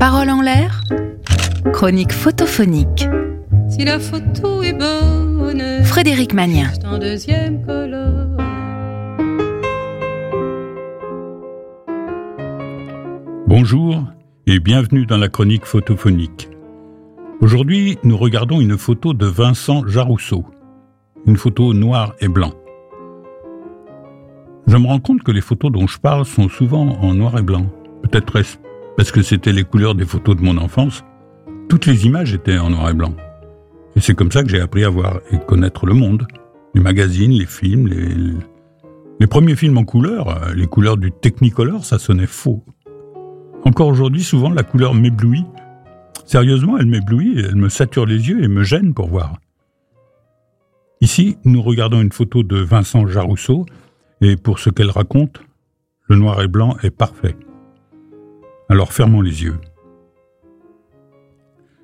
Parole en l'air, chronique photophonique. Si la photo est bonne, Frédéric Magnien. juste en deuxième colonne. Bonjour et bienvenue dans la chronique photophonique. Aujourd'hui, nous regardons une photo de Vincent Jarousseau, une photo noir et blanc. Je me rends compte que les photos dont je parle sont souvent en noir et blanc. Peut-être est-ce parce que c'était les couleurs des photos de mon enfance. Toutes les images étaient en noir et blanc. Et c'est comme ça que j'ai appris à voir et connaître le monde. Les magazines, les films, les, premiers films en couleur, euh, les couleurs du Technicolor, ça sonnait faux. Encore aujourd'hui, souvent, la couleur m'éblouit. Sérieusement, elle m'éblouit, elle me sature les yeux et me gêne pour voir. Ici, nous regardons une photo de Vincent Jarousseau, et pour ce qu'elle raconte, le noir et blanc est parfait. Alors fermons les yeux.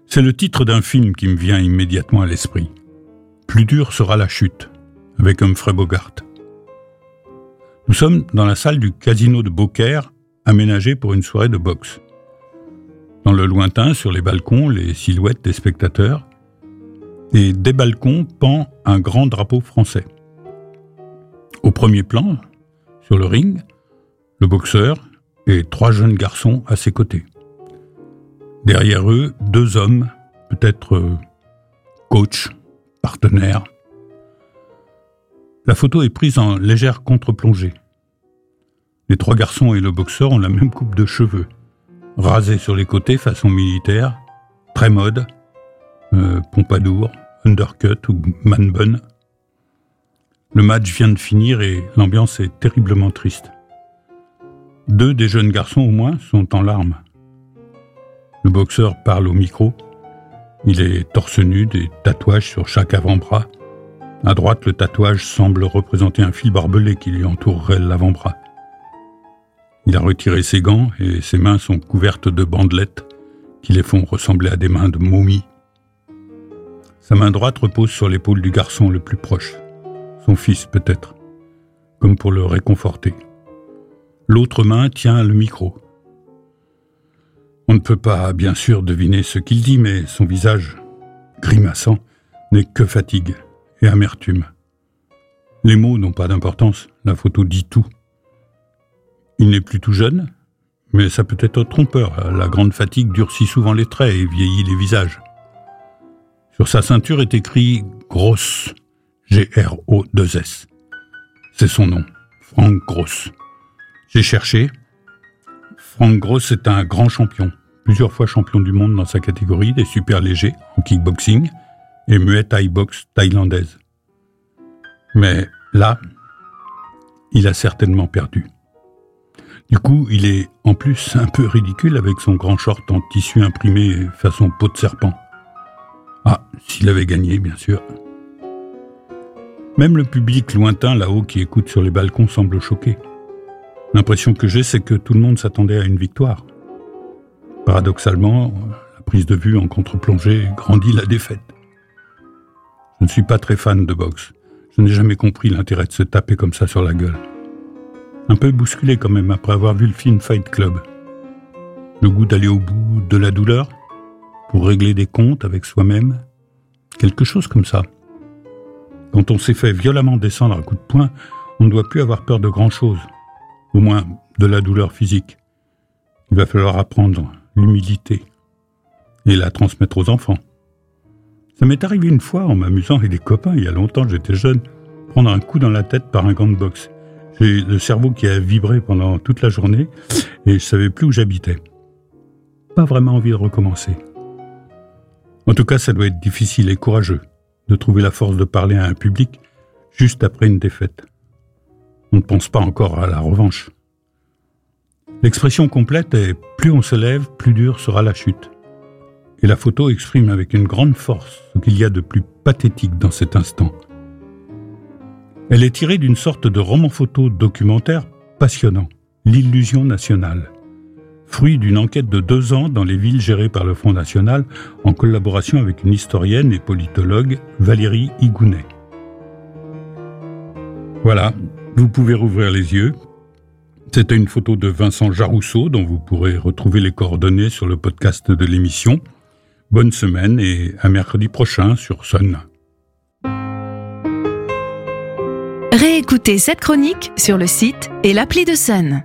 C'est le titre d'un film qui me vient immédiatement à l'esprit. Plus dur sera la chute, avec Humphrey Bogart. Nous sommes dans la salle du casino de Beaucaire, aménagée pour une soirée de boxe. Dans le lointain, sur les balcons, les silhouettes des spectateurs, et des balcons pend un grand drapeau français. Au premier plan, sur le ring, le boxeur et trois jeunes garçons à ses côtés. Derrière eux, deux hommes, peut-être euh, coach, partenaires. La photo est prise en légère contre-plongée. Les trois garçons et le boxeur ont la même coupe de cheveux, rasés sur les côtés façon militaire, très mode, euh, pompadour, undercut ou man bun. Le match vient de finir et l'ambiance est terriblement triste. Deux des jeunes garçons au moins sont en larmes. Le boxeur parle au micro. Il est torse nu, des tatouages sur chaque avant-bras. À droite, le tatouage semble représenter un fil barbelé qui lui entourerait l'avant-bras. Il a retiré ses gants et ses mains sont couvertes de bandelettes qui les font ressembler à des mains de momie. Sa main droite repose sur l'épaule du garçon le plus proche, son fils peut-être, comme pour le réconforter. L'autre main tient le micro. On ne peut pas, bien sûr, deviner ce qu'il dit, mais son visage, grimaçant, n'est que fatigue et amertume. Les mots n'ont pas d'importance, la photo dit tout. Il n'est plus tout jeune, mais ça peut être trompeur. La grande fatigue durcit souvent les traits et vieillit les visages. Sur sa ceinture est écrit Gross, G-R-O-2-S. C'est son nom, Frank Gross. J'ai cherché. Frank Gross est un grand champion, plusieurs fois champion du monde dans sa catégorie des super légers en kickboxing et muay thai boxe thaïlandaise. Mais là, il a certainement perdu. Du coup, il est en plus un peu ridicule avec son grand short en tissu imprimé façon peau de serpent. Ah, s'il avait gagné, bien sûr. Même le public lointain là-haut qui écoute sur les balcons semble choqué. L'impression que j'ai, c'est que tout le monde s'attendait à une victoire. Paradoxalement, la prise de vue en contre-plongée grandit la défaite. Je ne suis pas très fan de boxe. Je n'ai jamais compris l'intérêt de se taper comme ça sur la gueule. Un peu bousculé quand même après avoir vu le film Fight Club. Le goût d'aller au bout de la douleur pour régler des comptes avec soi-même. Quelque chose comme ça. Quand on s'est fait violemment descendre à coups de poing, on ne doit plus avoir peur de grand-chose. Au moins de la douleur physique. Il va falloir apprendre l'humilité et la transmettre aux enfants. Ça m'est arrivé une fois en m'amusant avec des copains, il y a longtemps, j'étais jeune, prendre un coup dans la tête par un gant de boxe. J'ai le cerveau qui a vibré pendant toute la journée et je savais plus où j'habitais. Pas vraiment envie de recommencer. En tout cas, ça doit être difficile et courageux de trouver la force de parler à un public juste après une défaite. On ne pense pas encore à la revanche. L'expression complète est plus on se lève, plus dure sera la chute. Et la photo exprime avec une grande force ce qu'il y a de plus pathétique dans cet instant. Elle est tirée d'une sorte de roman photo documentaire passionnant, L'illusion nationale, fruit d'une enquête de deux ans dans les villes gérées par le Front National en collaboration avec une historienne et politologue, Valérie Higounet. Voilà, vous pouvez rouvrir les yeux. C'était une photo de Vincent Jarousseau dont vous pourrez retrouver les coordonnées sur le podcast de l'émission. Bonne semaine et à mercredi prochain sur Sun. Réécoutez cette chronique sur le site et l'appli de Sun.